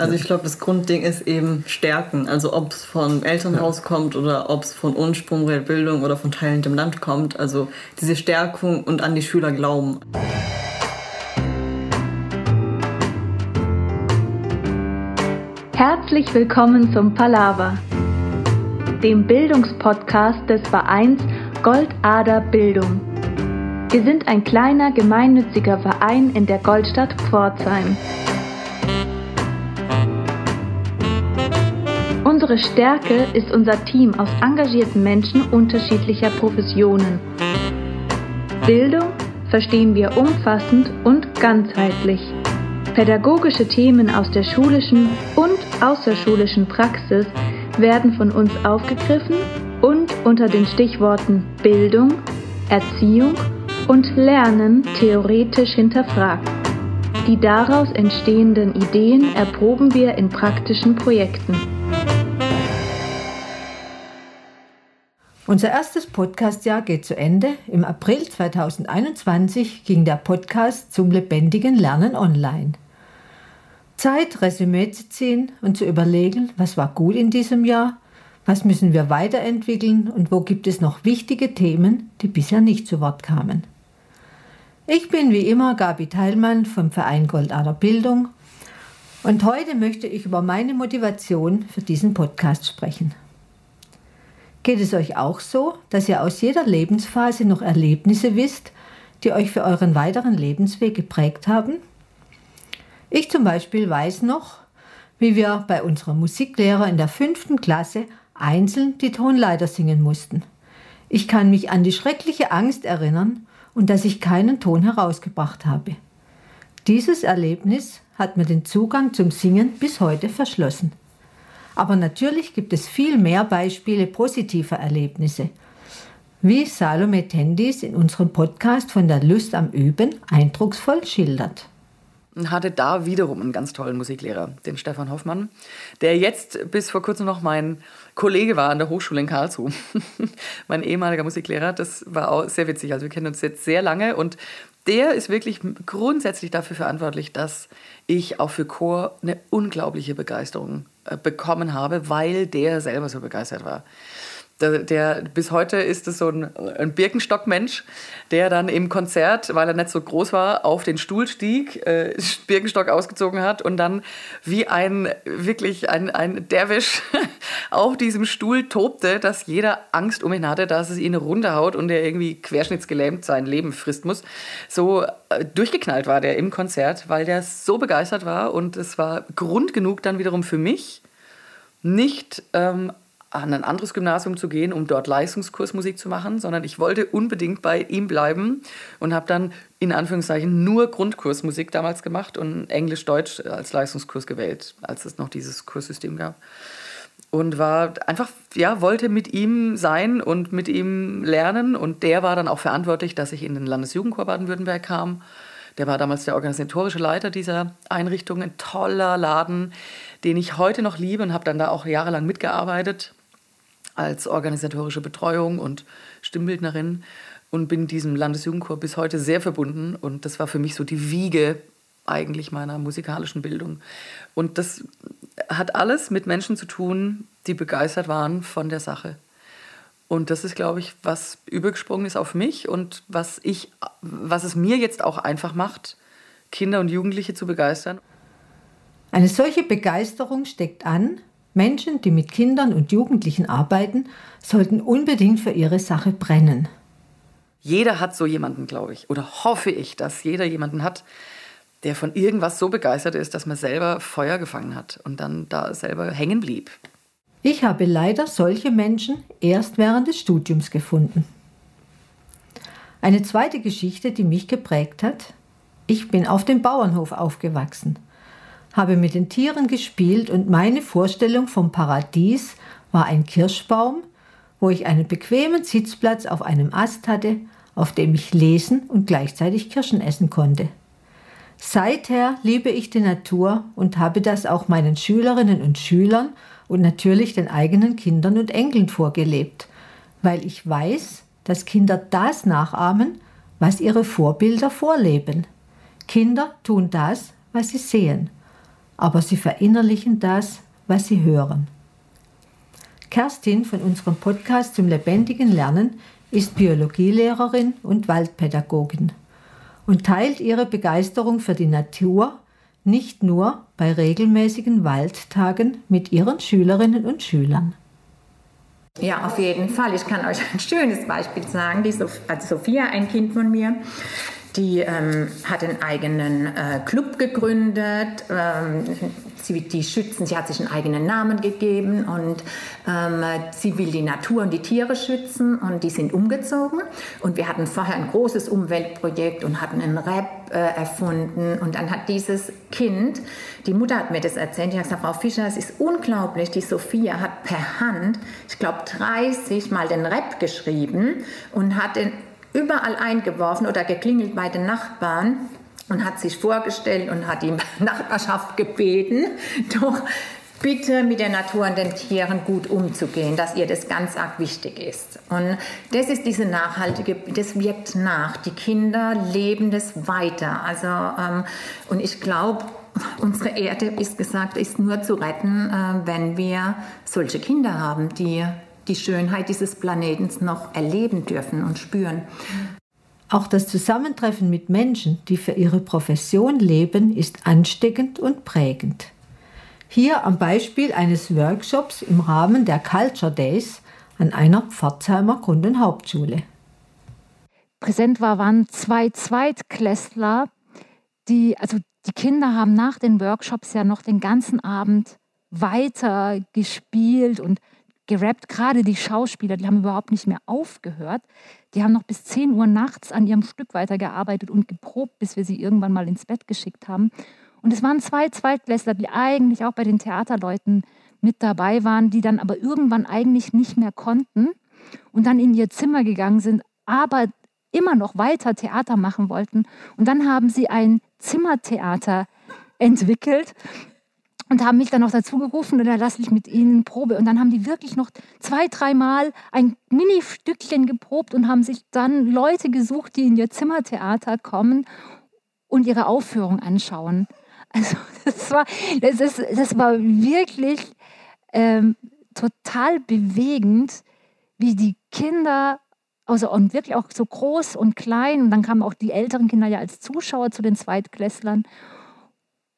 Also ich glaube, das Grundding ist eben Stärken. Also ob es vom Elternhaus ja. kommt oder ob es von Ursprung der Bildung oder von Teilen dem Land kommt. Also diese Stärkung und an die Schüler glauben. Herzlich willkommen zum Palaver, dem Bildungspodcast des Vereins Goldader Bildung. Wir sind ein kleiner gemeinnütziger Verein in der Goldstadt Pforzheim. Unsere Stärke ist unser Team aus engagierten Menschen unterschiedlicher Professionen. Bildung verstehen wir umfassend und ganzheitlich. Pädagogische Themen aus der schulischen und außerschulischen Praxis werden von uns aufgegriffen und unter den Stichworten Bildung, Erziehung und Lernen theoretisch hinterfragt. Die daraus entstehenden Ideen erproben wir in praktischen Projekten. Unser erstes Podcastjahr geht zu Ende. Im April 2021 ging der Podcast zum lebendigen Lernen online. Zeit, Resümee zu ziehen und zu überlegen, was war gut in diesem Jahr, was müssen wir weiterentwickeln und wo gibt es noch wichtige Themen, die bisher nicht zu Wort kamen. Ich bin wie immer Gabi Teilmann vom Verein Goldader Bildung und heute möchte ich über meine Motivation für diesen Podcast sprechen. Geht es euch auch so, dass ihr aus jeder Lebensphase noch Erlebnisse wisst, die euch für euren weiteren Lebensweg geprägt haben? Ich zum Beispiel weiß noch, wie wir bei unserem Musiklehrer in der fünften Klasse einzeln die Tonleiter singen mussten. Ich kann mich an die schreckliche Angst erinnern und dass ich keinen Ton herausgebracht habe. Dieses Erlebnis hat mir den Zugang zum Singen bis heute verschlossen. Aber natürlich gibt es viel mehr Beispiele positiver Erlebnisse, wie Salome Tendis in unserem Podcast von der Lust am Üben eindrucksvoll schildert. Hatte da wiederum einen ganz tollen Musiklehrer, den Stefan Hoffmann, der jetzt bis vor kurzem noch mein Kollege war an der Hochschule in Karlsruhe. mein ehemaliger Musiklehrer, das war auch sehr witzig. Also wir kennen uns jetzt sehr lange und der ist wirklich grundsätzlich dafür verantwortlich, dass ich auch für Chor eine unglaubliche Begeisterung bekommen habe, weil der selber so begeistert war. Der, der, bis heute ist es so ein, ein Birkenstock-Mensch, der dann im Konzert, weil er nicht so groß war, auf den Stuhl stieg, äh, Birkenstock ausgezogen hat und dann wie ein wirklich ein, ein Derwisch auf diesem Stuhl tobte, dass jeder Angst um ihn hatte, dass es ihn runterhaut und er irgendwie querschnittsgelähmt sein Leben frist muss. So äh, durchgeknallt war der im Konzert, weil der so begeistert war und es war Grund genug dann wiederum für mich, nicht ähm, an ein anderes Gymnasium zu gehen, um dort Leistungskursmusik zu machen, sondern ich wollte unbedingt bei ihm bleiben und habe dann in Anführungszeichen nur Grundkursmusik damals gemacht und Englisch-Deutsch als Leistungskurs gewählt, als es noch dieses Kurssystem gab. Und war einfach, ja, wollte mit ihm sein und mit ihm lernen. Und der war dann auch verantwortlich, dass ich in den Landesjugendchor Baden-Württemberg kam. Der war damals der organisatorische Leiter dieser Einrichtung, ein toller Laden, den ich heute noch liebe und habe dann da auch jahrelang mitgearbeitet als organisatorische Betreuung und Stimmbildnerin und bin diesem Landesjugendchor bis heute sehr verbunden. Und das war für mich so die Wiege eigentlich meiner musikalischen Bildung. Und das hat alles mit Menschen zu tun, die begeistert waren von der Sache. Und das ist, glaube ich, was übergesprungen ist auf mich und was, ich, was es mir jetzt auch einfach macht, Kinder und Jugendliche zu begeistern. Eine solche Begeisterung steckt an, Menschen, die mit Kindern und Jugendlichen arbeiten, sollten unbedingt für ihre Sache brennen. Jeder hat so jemanden, glaube ich, oder hoffe ich, dass jeder jemanden hat, der von irgendwas so begeistert ist, dass man selber Feuer gefangen hat und dann da selber hängen blieb. Ich habe leider solche Menschen erst während des Studiums gefunden. Eine zweite Geschichte, die mich geprägt hat. Ich bin auf dem Bauernhof aufgewachsen habe mit den Tieren gespielt und meine Vorstellung vom Paradies war ein Kirschbaum, wo ich einen bequemen Sitzplatz auf einem Ast hatte, auf dem ich lesen und gleichzeitig Kirschen essen konnte. Seither liebe ich die Natur und habe das auch meinen Schülerinnen und Schülern und natürlich den eigenen Kindern und Enkeln vorgelebt, weil ich weiß, dass Kinder das nachahmen, was ihre Vorbilder vorleben. Kinder tun das, was sie sehen. Aber sie verinnerlichen das, was sie hören. Kerstin von unserem Podcast zum lebendigen Lernen ist Biologielehrerin und Waldpädagogin und teilt ihre Begeisterung für die Natur nicht nur bei regelmäßigen Waldtagen mit ihren Schülerinnen und Schülern. Ja, auf jeden Fall. Ich kann euch ein schönes Beispiel sagen. Die Sof also Sophia, ein Kind von mir, die ähm, hat einen eigenen äh, Club gegründet. Ähm, sie, die schützen, sie hat sich einen eigenen Namen gegeben und ähm, sie will die Natur und die Tiere schützen und die sind umgezogen. Und wir hatten vorher ein großes Umweltprojekt und hatten einen Rap äh, erfunden. Und dann hat dieses Kind, die Mutter hat mir das erzählt, die hat gesagt, Frau Fischer, es ist unglaublich, die Sophia hat per Hand, ich glaube 30 Mal den Rap geschrieben und hat den überall eingeworfen oder geklingelt bei den Nachbarn und hat sich vorgestellt und hat die Nachbarschaft gebeten, doch bitte mit der Natur und den Tieren gut umzugehen, dass ihr das ganz arg wichtig ist. Und das ist diese nachhaltige, das wirkt nach. Die Kinder leben das weiter. Also, ähm, und ich glaube, unsere Erde, ist gesagt, ist nur zu retten, äh, wenn wir solche Kinder haben, die die Schönheit dieses Planetens noch erleben dürfen und spüren. Auch das Zusammentreffen mit Menschen, die für ihre Profession leben, ist ansteckend und prägend. Hier am Beispiel eines Workshops im Rahmen der Culture Days an einer Pforzheimer Grund- und Hauptschule. Präsent war, waren zwei Zweitklässler, die, also die Kinder haben nach den Workshops ja noch den ganzen Abend weiter gespielt und gerappt. Gerade die Schauspieler, die haben überhaupt nicht mehr aufgehört. Die haben noch bis 10 Uhr nachts an ihrem Stück weitergearbeitet und geprobt, bis wir sie irgendwann mal ins Bett geschickt haben. Und es waren zwei Zweitklässler, die eigentlich auch bei den Theaterleuten mit dabei waren, die dann aber irgendwann eigentlich nicht mehr konnten und dann in ihr Zimmer gegangen sind, aber immer noch weiter Theater machen wollten. Und dann haben sie ein Zimmertheater entwickelt und haben mich dann noch dazu gerufen und dann lasse ich mit ihnen Probe. Und dann haben die wirklich noch zwei, dreimal ein Mini-Stückchen geprobt und haben sich dann Leute gesucht, die in ihr Zimmertheater kommen und ihre Aufführung anschauen. Also das war, das ist, das war wirklich ähm, total bewegend, wie die Kinder also und wirklich auch so groß und klein. Und dann kamen auch die älteren Kinder ja als Zuschauer zu den Zweitklässlern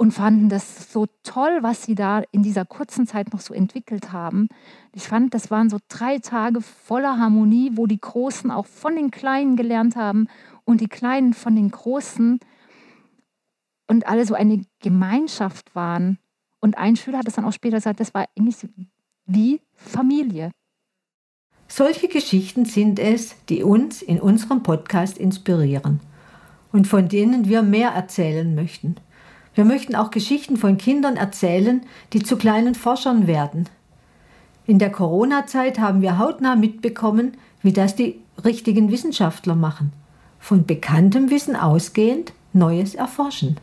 und fanden das so toll, was sie da in dieser kurzen Zeit noch so entwickelt haben. Ich fand, das waren so drei Tage voller Harmonie, wo die Großen auch von den Kleinen gelernt haben und die Kleinen von den Großen und alle so eine Gemeinschaft waren. Und ein Schüler hat es dann auch später gesagt, das war eigentlich wie Familie. Solche Geschichten sind es, die uns in unserem Podcast inspirieren und von denen wir mehr erzählen möchten. Wir möchten auch Geschichten von Kindern erzählen, die zu kleinen Forschern werden. In der Corona-Zeit haben wir hautnah mitbekommen, wie das die richtigen Wissenschaftler machen. Von bekanntem Wissen ausgehend Neues erforschen.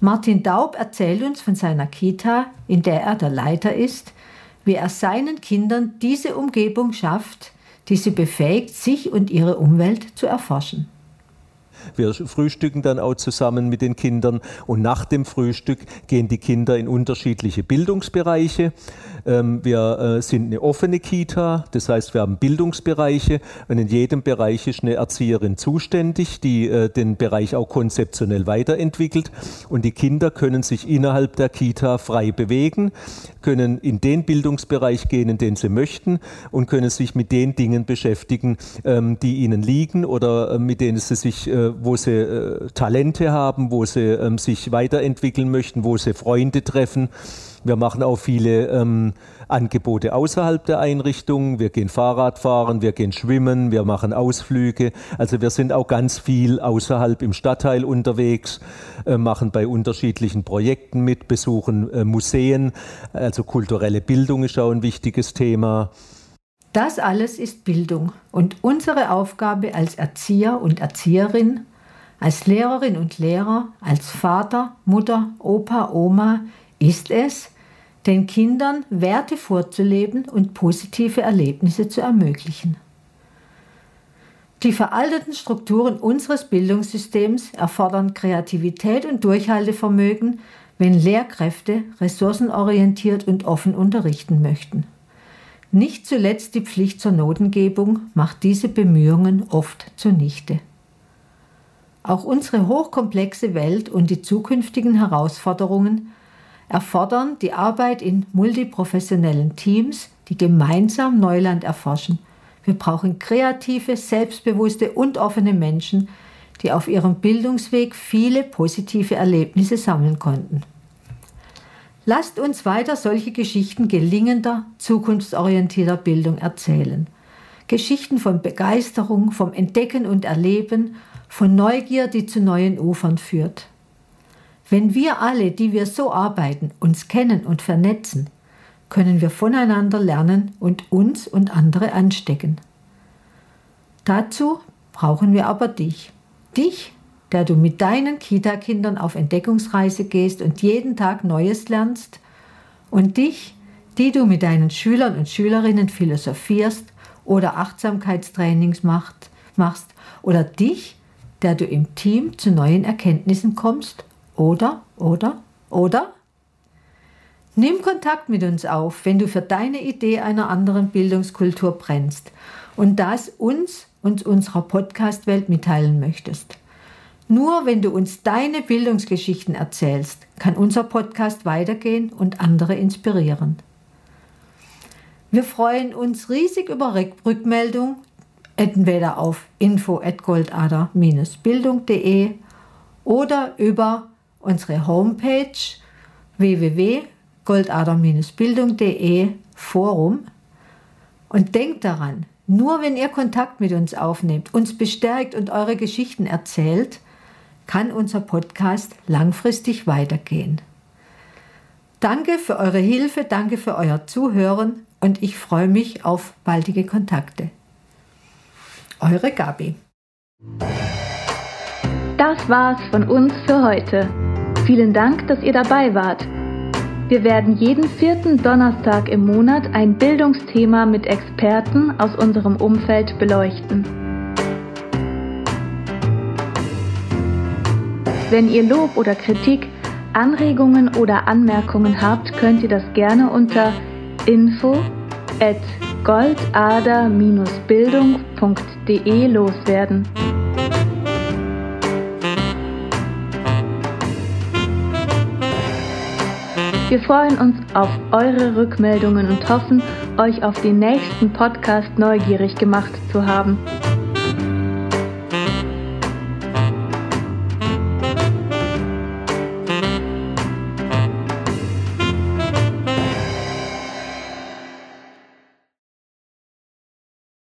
Martin Daub erzählt uns von seiner Kita, in der er der Leiter ist, wie er seinen Kindern diese Umgebung schafft, die sie befähigt, sich und ihre Umwelt zu erforschen. Wir frühstücken dann auch zusammen mit den Kindern und nach dem Frühstück gehen die Kinder in unterschiedliche Bildungsbereiche. Ähm, wir äh, sind eine offene Kita, das heißt, wir haben Bildungsbereiche und in jedem Bereich ist eine Erzieherin zuständig, die äh, den Bereich auch konzeptionell weiterentwickelt und die Kinder können sich innerhalb der Kita frei bewegen, können in den Bildungsbereich gehen, in den sie möchten und können sich mit den Dingen beschäftigen, ähm, die ihnen liegen oder äh, mit denen sie sich wo sie äh, Talente haben, wo sie ähm, sich weiterentwickeln möchten, wo sie Freunde treffen. Wir machen auch viele ähm, Angebote außerhalb der Einrichtung. Wir gehen Fahrrad fahren, wir gehen schwimmen, wir machen Ausflüge. Also wir sind auch ganz viel außerhalb im Stadtteil unterwegs, äh, machen bei unterschiedlichen Projekten mit, besuchen äh, Museen. Also kulturelle Bildung ist auch ein wichtiges Thema. Das alles ist Bildung und unsere Aufgabe als Erzieher und Erzieherin, als Lehrerin und Lehrer, als Vater, Mutter, Opa, Oma ist es, den Kindern Werte vorzuleben und positive Erlebnisse zu ermöglichen. Die veralteten Strukturen unseres Bildungssystems erfordern Kreativität und Durchhaltevermögen, wenn Lehrkräfte ressourcenorientiert und offen unterrichten möchten. Nicht zuletzt die Pflicht zur Notengebung macht diese Bemühungen oft zunichte. Auch unsere hochkomplexe Welt und die zukünftigen Herausforderungen erfordern die Arbeit in multiprofessionellen Teams, die gemeinsam Neuland erforschen. Wir brauchen kreative, selbstbewusste und offene Menschen, die auf ihrem Bildungsweg viele positive Erlebnisse sammeln konnten. Lasst uns weiter solche Geschichten gelingender, zukunftsorientierter Bildung erzählen. Geschichten von Begeisterung, vom Entdecken und Erleben, von Neugier, die zu neuen Ufern führt. Wenn wir alle, die wir so arbeiten, uns kennen und vernetzen, können wir voneinander lernen und uns und andere anstecken. Dazu brauchen wir aber dich. Dich, der du mit deinen Kita-Kindern auf Entdeckungsreise gehst und jeden Tag Neues lernst, und dich, die du mit deinen Schülern und Schülerinnen philosophierst oder Achtsamkeitstrainings macht, machst, oder dich, der du im Team zu neuen Erkenntnissen kommst, oder, oder, oder? Nimm Kontakt mit uns auf, wenn du für deine Idee einer anderen Bildungskultur brennst und das uns und unserer Podcast-Welt mitteilen möchtest. Nur wenn du uns deine Bildungsgeschichten erzählst, kann unser Podcast weitergehen und andere inspirieren. Wir freuen uns riesig über Rückmeldung, entweder auf info@goldader-bildung.de oder über unsere Homepage www.goldader-bildung.de Forum und denkt daran, nur wenn ihr Kontakt mit uns aufnehmt, uns bestärkt und eure Geschichten erzählt, kann unser Podcast langfristig weitergehen. Danke für eure Hilfe, danke für euer Zuhören und ich freue mich auf baldige Kontakte. Eure Gabi. Das war's von uns für heute. Vielen Dank, dass ihr dabei wart. Wir werden jeden vierten Donnerstag im Monat ein Bildungsthema mit Experten aus unserem Umfeld beleuchten. Wenn ihr Lob oder Kritik, Anregungen oder Anmerkungen habt, könnt ihr das gerne unter info at goldader-bildung.de loswerden. Wir freuen uns auf eure Rückmeldungen und hoffen, euch auf den nächsten Podcast neugierig gemacht zu haben.